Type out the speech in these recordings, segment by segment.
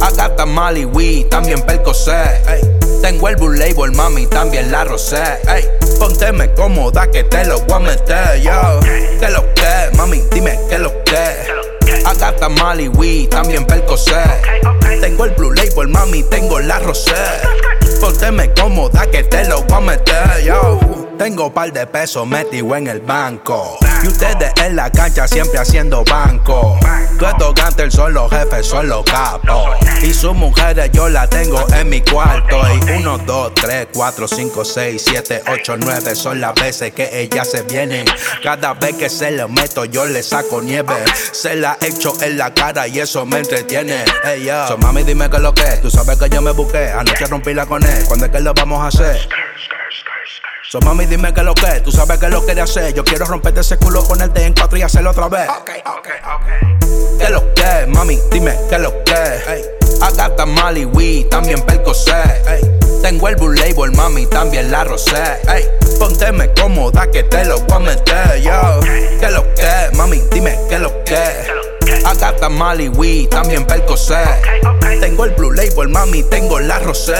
Agata Mali Wii, también Percocet. Ey. Tengo el Blue Label, mami, también la rosé. Ey. Pónteme cómoda que te lo voy a meter, yo. Que lo que, mami, dime que lo que. Agata Mali Wii, también Percocet. Tengo el Blue Label, mami, tengo la rosé. Pónteme cómoda que te lo voy a meter, yo. Tengo par de pesos metido en el banco. Y ustedes en la cancha siempre haciendo banco. Tú estos son los jefes, son los capos. Y sus mujeres yo las tengo en mi cuarto. Y uno, dos, tres, cuatro, cinco, seis, siete, ocho, nueve son las veces que ellas se vienen. Cada vez que se lo meto yo le saco nieve. Se la echo en la cara y eso me entretiene. Hey. So, mami, dime que lo que. Tú sabes que yo me busqué. Anoche rompí la con él. ¿Cuándo es que lo vamos a hacer? So mami dime que lo que, tú sabes que lo quería hacer. Yo quiero romperte ese culo, ponerte en cuatro y hacerlo otra vez. Ok, ok, ok. Que lo que, mami, dime que lo que. Hey. Agata Mali Wii, también Percocet. Hey. Tengo el Blue Label, mami, también la rosé. Hey. Pónteme cómoda que te lo voy a meter, yo. Que lo que, mami, dime que lo que. Agata Mali Wii, también Percocet. Tengo el Blue Label, mami, tengo la rosé.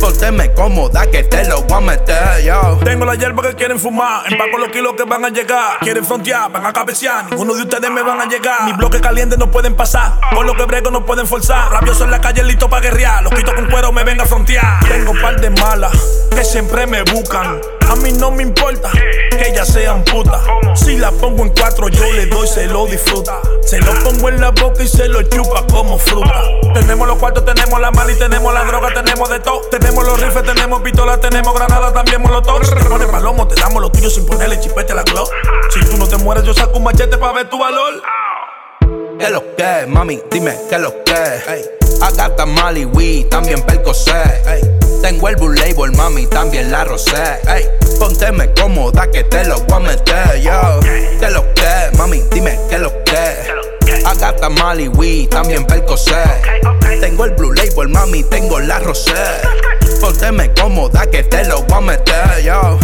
Pónteme cómoda que te lo voy a meter, yo. Tengo la hierba que quieren fumar, empaco los kilos que van a llegar. Quieren frontear, van a cabecear, ninguno de ustedes me van a llegar. Mis bloques calientes no pueden pasar, por lo que brego no pueden forzar. Rabioso en la calle, listo para guerrear. Los quito con cuero, me venga a frontear. Tengo un par de malas que siempre me buscan. A mí no me importa que ellas sean putas. Si la pongo en cuatro, yo le doy, se lo disfruta. Se lo pongo en la boca y se lo chupa como fruta. Tenemos los cuartos, tenemos la mala y tenemos la droga, tenemos de todo. Tenemos los rifles, tenemos pistolas, tenemos granadas, también molotov. Te damos lo tuyo sin ponerle chipete la glow. Si tú no te mueres, yo saco un machete para ver tu valor. Que lo que, mami, dime que lo que. Agata Mali Wii, también Percocet. Hey. Tengo el Blue Label, mami, también la rosé. Hey. Pónteme cómoda que te lo voy a meter, yo. Que lo que, mami, dime que lo que. Mali Wii, también Percocet. Tengo el Blue Label, mami, tengo la rosé. Pónteme cómoda que te lo voy a meter, yo.